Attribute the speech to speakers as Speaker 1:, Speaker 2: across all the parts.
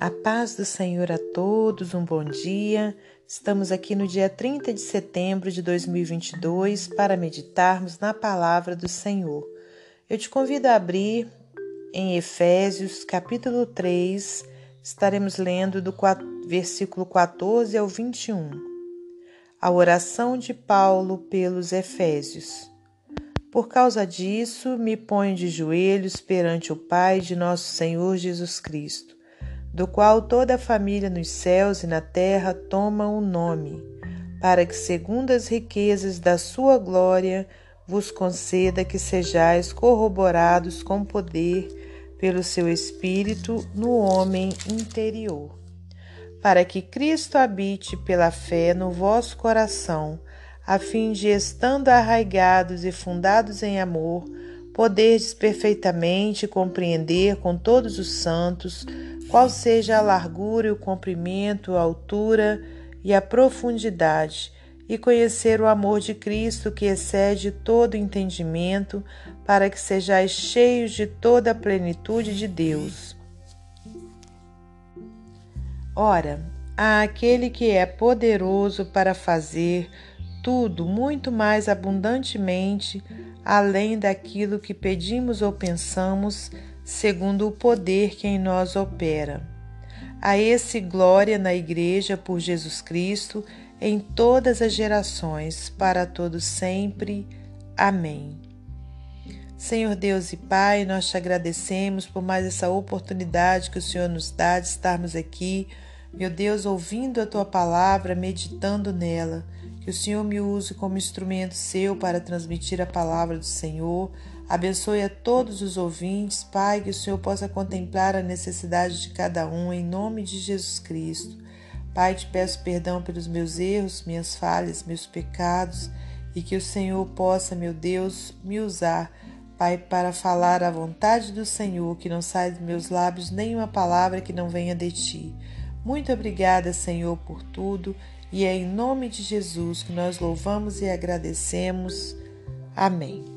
Speaker 1: A paz do Senhor a todos, um bom dia. Estamos aqui no dia 30 de setembro de 2022 para meditarmos na palavra do Senhor. Eu te convido a abrir em Efésios, capítulo 3, estaremos lendo do versículo 14 ao 21. A oração de Paulo pelos Efésios. Por causa disso, me ponho de joelhos perante o Pai de nosso Senhor Jesus Cristo do qual toda a família nos céus e na terra toma o um nome, para que, segundo as riquezas da sua glória, vos conceda que sejais corroborados com poder pelo seu Espírito no homem interior, para que Cristo habite pela fé no vosso coração, a fim de, estando arraigados e fundados em amor, poderdes perfeitamente compreender com todos os santos qual seja a largura o comprimento, a altura e a profundidade, e conhecer o amor de Cristo que excede todo entendimento, para que sejais cheios de toda a plenitude de Deus. Ora, há aquele que é poderoso para fazer tudo muito mais abundantemente, além daquilo que pedimos ou pensamos, segundo o poder que em nós opera. A esse glória na Igreja por Jesus Cristo em todas as gerações, para todos sempre. Amém. Senhor Deus e Pai, nós te agradecemos por mais essa oportunidade que o Senhor nos dá de estarmos aqui, meu Deus, ouvindo a tua palavra, meditando nela. Que o Senhor me use como instrumento seu para transmitir a palavra do Senhor Abençoe a todos os ouvintes, Pai, que o Senhor possa contemplar a necessidade de cada um, em nome de Jesus Cristo. Pai, te peço perdão pelos meus erros, minhas falhas, meus pecados, e que o Senhor possa, meu Deus, me usar, Pai, para falar a vontade do Senhor, que não saia dos meus lábios nenhuma palavra que não venha de ti. Muito obrigada, Senhor, por tudo, e é em nome de Jesus que nós louvamos e agradecemos. Amém.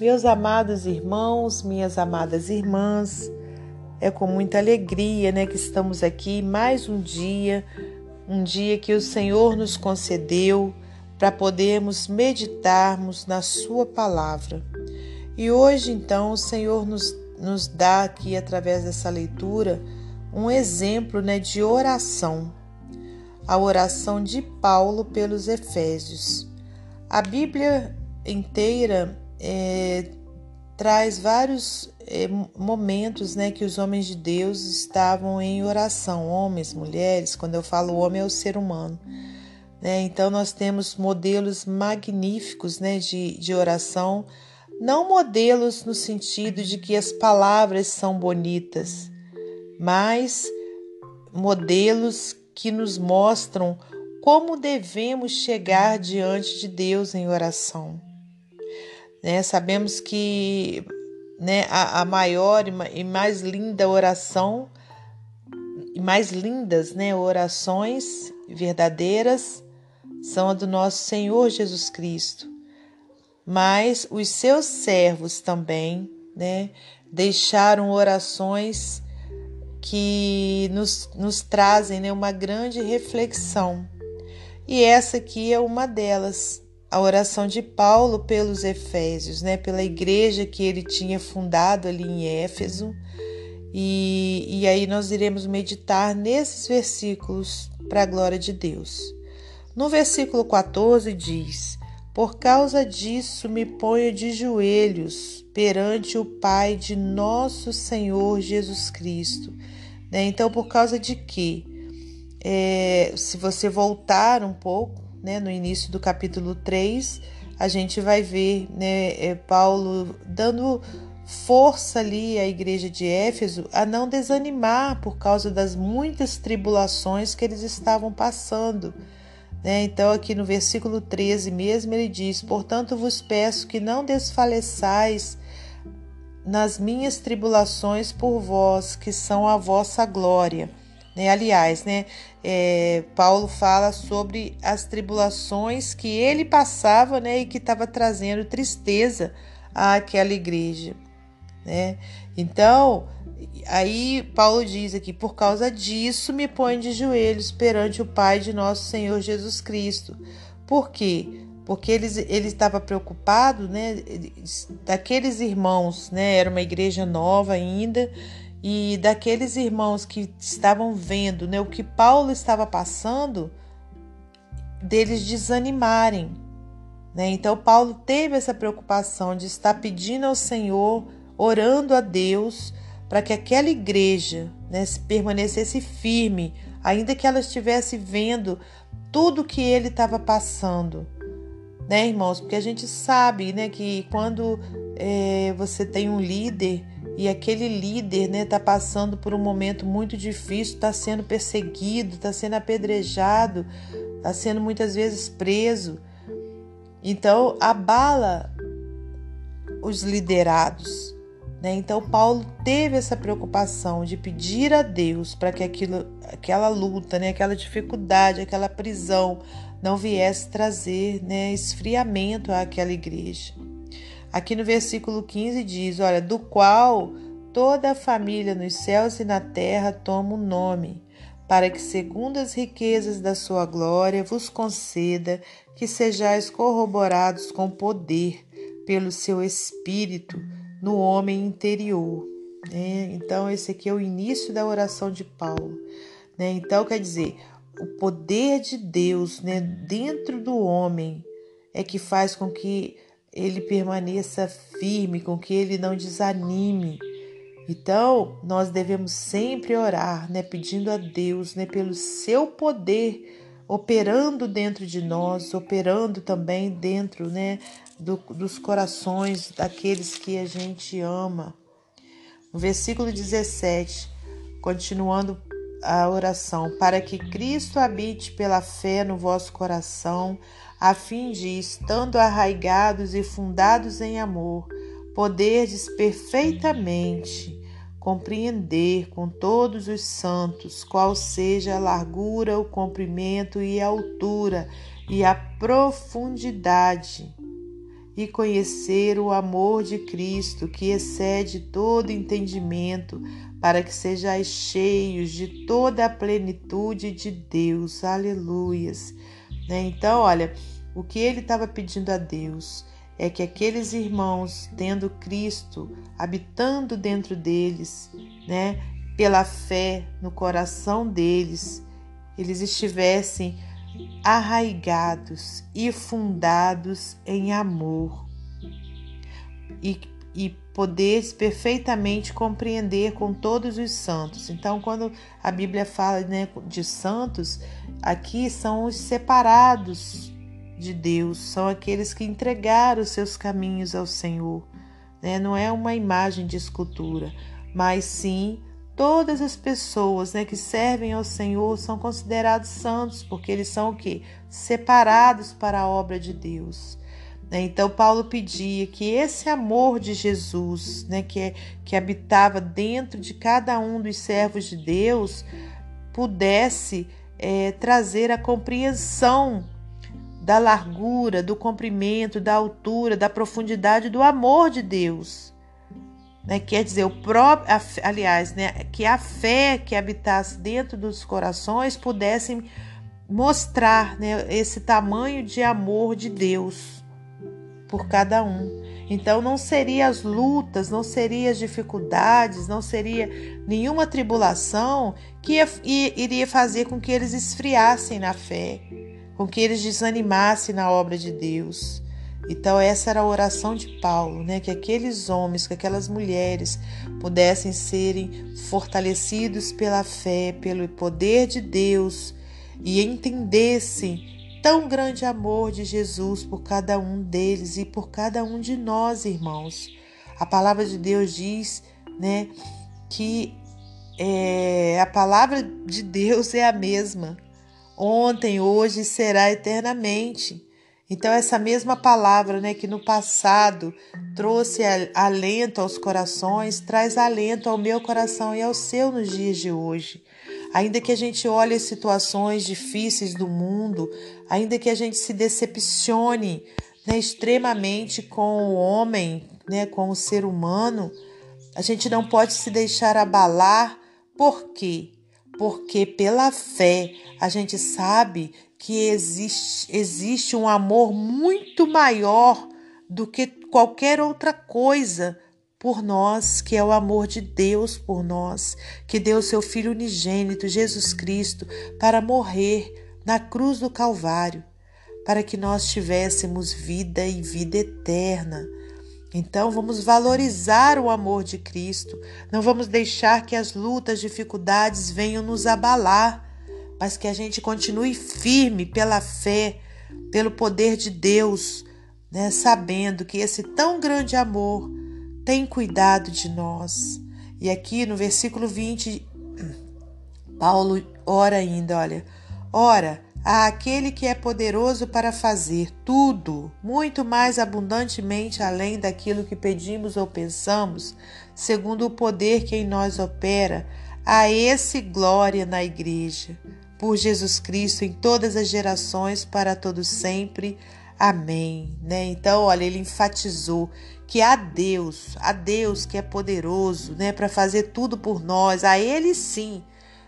Speaker 1: Meus amados irmãos, minhas amadas irmãs, é com muita alegria, né, que estamos aqui mais um dia, um dia que o Senhor nos concedeu para podermos meditarmos na Sua palavra. E hoje, então, o Senhor nos, nos dá aqui, através dessa leitura, um exemplo né, de oração. A oração de Paulo pelos Efésios. A Bíblia inteira é, traz vários é, momentos né, que os homens de Deus estavam em oração, homens, mulheres, quando eu falo homem é o ser humano. Né? Então nós temos modelos magníficos né, de, de oração, não modelos no sentido de que as palavras são bonitas, mas modelos que nos mostram como devemos chegar diante de Deus em oração. Né? Sabemos que né, a, a maior e mais linda oração, e mais lindas né, orações verdadeiras são a do nosso Senhor Jesus Cristo. Mas os seus servos também né, deixaram orações que nos, nos trazem né, uma grande reflexão. E essa aqui é uma delas a oração de Paulo pelos Efésios, né, pela igreja que ele tinha fundado ali em Éfeso. E, e aí nós iremos meditar nesses versículos para a glória de Deus. No versículo 14 diz: Por causa disso me ponho de joelhos perante o Pai de nosso Senhor Jesus Cristo. Né? Então, por causa de quê? É, se você voltar um pouco né, no início do capítulo 3, a gente vai ver né, é, Paulo dando força ali à igreja de Éfeso a não desanimar por causa das muitas tribulações que eles estavam passando. Né? Então, aqui no versículo 13 mesmo, ele diz: Portanto, vos peço que não desfaleçais nas minhas tribulações por vós, que são a vossa glória. Né? Aliás, né, é, Paulo fala sobre as tribulações que ele passava né, e que estava trazendo tristeza àquela igreja. né? Então, aí Paulo diz aqui: por causa disso me põe de joelhos perante o Pai de nosso Senhor Jesus Cristo. Por quê? Porque ele, ele estava preocupado, né? Daqueles irmãos, né? Era uma igreja nova ainda, e daqueles irmãos que estavam vendo né, o que Paulo estava passando, deles desanimarem. Né? Então, Paulo teve essa preocupação de estar pedindo ao Senhor, orando a Deus, para que aquela igreja né, permanecesse firme, ainda que ela estivesse vendo tudo que ele estava passando. Né, irmãos? Porque a gente sabe né, que quando é, você tem um líder e aquele líder né, tá passando por um momento muito difícil, está sendo perseguido, está sendo apedrejado, está sendo muitas vezes preso. Então abala os liderados. Né? Então Paulo teve essa preocupação de pedir a Deus para que aquilo, aquela luta, né, aquela dificuldade, aquela prisão não viesse trazer né, esfriamento àquela igreja. Aqui no versículo 15 diz: Olha, do qual toda a família nos céus e na terra toma o um nome, para que, segundo as riquezas da sua glória, vos conceda que sejais corroborados com poder pelo seu espírito no homem interior. Né? Então, esse aqui é o início da oração de Paulo. Né? Então, quer dizer, o poder de Deus né, dentro do homem é que faz com que ele permaneça firme, com que ele não desanime. Então, nós devemos sempre orar, né, pedindo a Deus, né, pelo seu poder operando dentro de nós, operando também dentro, né, do, dos corações daqueles que a gente ama. No versículo 17, continuando a oração, para que Cristo habite pela fé no vosso coração, a fim de, estando arraigados e fundados em amor, poderdes perfeitamente compreender com todos os santos qual seja a largura, o comprimento e a altura e a profundidade, e conhecer o amor de Cristo que excede todo entendimento, para que sejais cheios de toda a plenitude de Deus. Aleluias. Né? Então, olha, o que ele estava pedindo a Deus é que aqueles irmãos, tendo Cristo habitando dentro deles, né, pela fé no coração deles, eles estivessem arraigados e fundados em amor e, e poder perfeitamente compreender com todos os santos. Então, quando a Bíblia fala né, de santos, aqui são os separados de Deus, são aqueles que entregaram os seus caminhos ao Senhor. Né? Não é uma imagem de escultura, mas sim todas as pessoas né, que servem ao Senhor são considerados santos, porque eles são o quê? Separados para a obra de Deus. Né? Então, Paulo pedia que esse amor de Jesus, né, que, é, que habitava dentro de cada um dos servos de Deus, pudesse é, trazer a compreensão da largura, do comprimento, da altura, da profundidade do amor de Deus. Né? Quer dizer, o próprio, aliás, né, que a fé que habitasse dentro dos corações pudesse mostrar né, esse tamanho de amor de Deus por cada um. Então não seria as lutas, não seria as dificuldades, não seria nenhuma tribulação que ia, iria fazer com que eles esfriassem na fé, com que eles desanimassem na obra de Deus. Então essa era a oração de Paulo, né? Que aqueles homens, que aquelas mulheres pudessem serem fortalecidos pela fé, pelo poder de Deus e entendessem tão grande amor de Jesus por cada um deles e por cada um de nós, irmãos. A palavra de Deus diz, né, que é, a palavra de Deus é a mesma, ontem, hoje e será eternamente. Então, essa mesma palavra, né, que no passado trouxe alento aos corações, traz alento ao meu coração e ao seu nos dias de hoje. Ainda que a gente olhe as situações difíceis do mundo, ainda que a gente se decepcione né, extremamente com o homem, né, com o ser humano, A gente não pode se deixar abalar, por quê? Porque pela fé a gente sabe que existe, existe um amor muito maior do que qualquer outra coisa por nós, que é o amor de Deus por nós, que deu seu Filho unigênito, Jesus Cristo, para morrer na cruz do Calvário, para que nós tivéssemos vida e vida eterna. Então vamos valorizar o amor de Cristo, não vamos deixar que as lutas, dificuldades venham nos abalar, mas que a gente continue firme pela fé, pelo poder de Deus, né, sabendo que esse tão grande amor tem cuidado de nós. E aqui no versículo 20, Paulo ora ainda, olha, ora, àquele que é poderoso para fazer tudo, muito mais abundantemente além daquilo que pedimos ou pensamos, segundo o poder que em nós opera, a esse glória na igreja, por Jesus Cristo em todas as gerações, para todos sempre. Amém. Né? Então, olha, ele enfatizou que a Deus, a Deus que é poderoso, né, para fazer tudo por nós, a Ele sim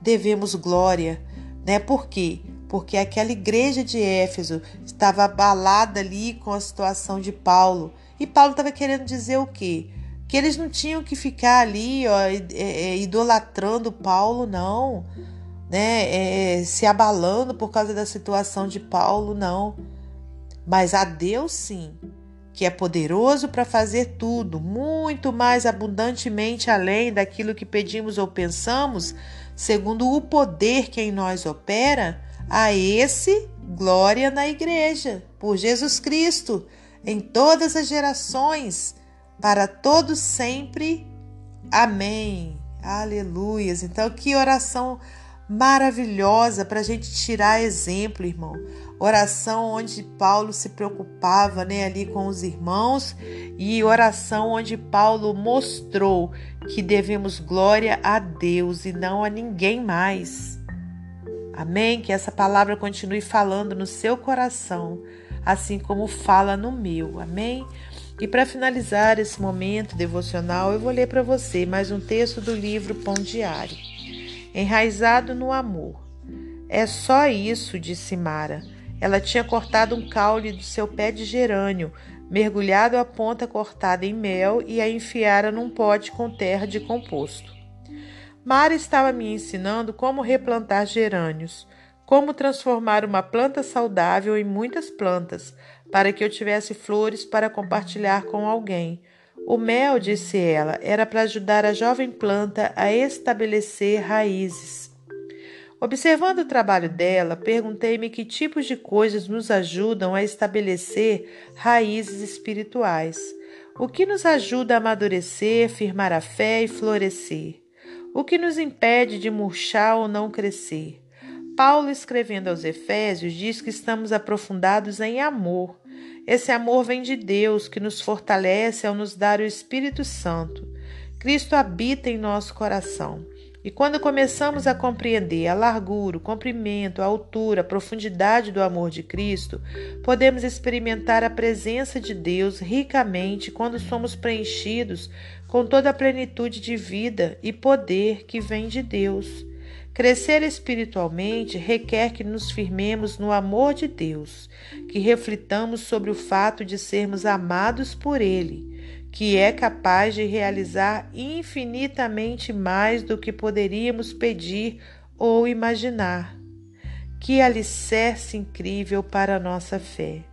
Speaker 1: devemos glória, né? Por quê? porque aquela igreja de Éfeso estava abalada ali com a situação de Paulo. E Paulo estava querendo dizer o quê? Que eles não tinham que ficar ali ó, é, é, idolatrando Paulo, não, né? É, se abalando por causa da situação de Paulo, não. Mas a Deus sim, que é poderoso para fazer tudo, muito mais abundantemente além daquilo que pedimos ou pensamos, segundo o poder que em nós opera, a esse glória na igreja, por Jesus Cristo, em todas as gerações, para todos sempre. Amém. Aleluias. Então, que oração maravilhosa para a gente tirar exemplo, irmão. Oração onde Paulo se preocupava, né, ali com os irmãos, e oração onde Paulo mostrou que devemos glória a Deus e não a ninguém mais. Amém? Que essa palavra continue falando no seu coração, assim como fala no meu. Amém? E para finalizar esse momento devocional, eu vou ler para você mais um texto do livro Pão Diário. Enraizado no amor. É só isso, disse Mara. Ela tinha cortado um caule do seu pé de gerânio, mergulhado a ponta cortada em mel e a enfiara num pote com terra de composto. Mara estava me ensinando como replantar gerânios, como transformar uma planta saudável em muitas plantas, para que eu tivesse flores para compartilhar com alguém. O mel, disse ela, era para ajudar a jovem planta a estabelecer raízes. Observando o trabalho dela, perguntei-me que tipos de coisas nos ajudam a estabelecer raízes espirituais. O que nos ajuda a amadurecer, firmar a fé e florescer? o que nos impede de murchar ou não crescer. Paulo, escrevendo aos Efésios, diz que estamos aprofundados em amor. Esse amor vem de Deus, que nos fortalece ao nos dar o Espírito Santo. Cristo habita em nosso coração. E quando começamos a compreender a largura, o comprimento, a altura, a profundidade do amor de Cristo, podemos experimentar a presença de Deus ricamente quando somos preenchidos com toda a plenitude de vida e poder que vem de Deus. Crescer espiritualmente requer que nos firmemos no amor de Deus, que reflitamos sobre o fato de sermos amados por Ele que é capaz de realizar infinitamente mais do que poderíamos pedir ou imaginar. Que alicerce incrível para a nossa fé!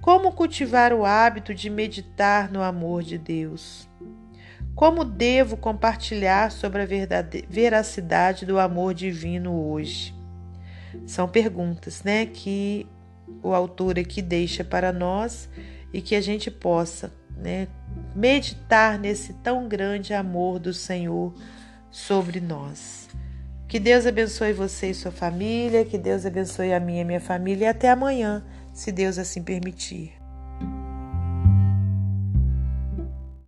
Speaker 1: Como cultivar o hábito de meditar no amor de Deus? Como devo compartilhar sobre a veracidade do amor divino hoje? São perguntas, né, que o autor aqui deixa para nós e que a gente possa né, meditar nesse tão grande amor do Senhor sobre nós. Que Deus abençoe você e sua família, que Deus abençoe a minha e minha família e até amanhã, se Deus assim permitir.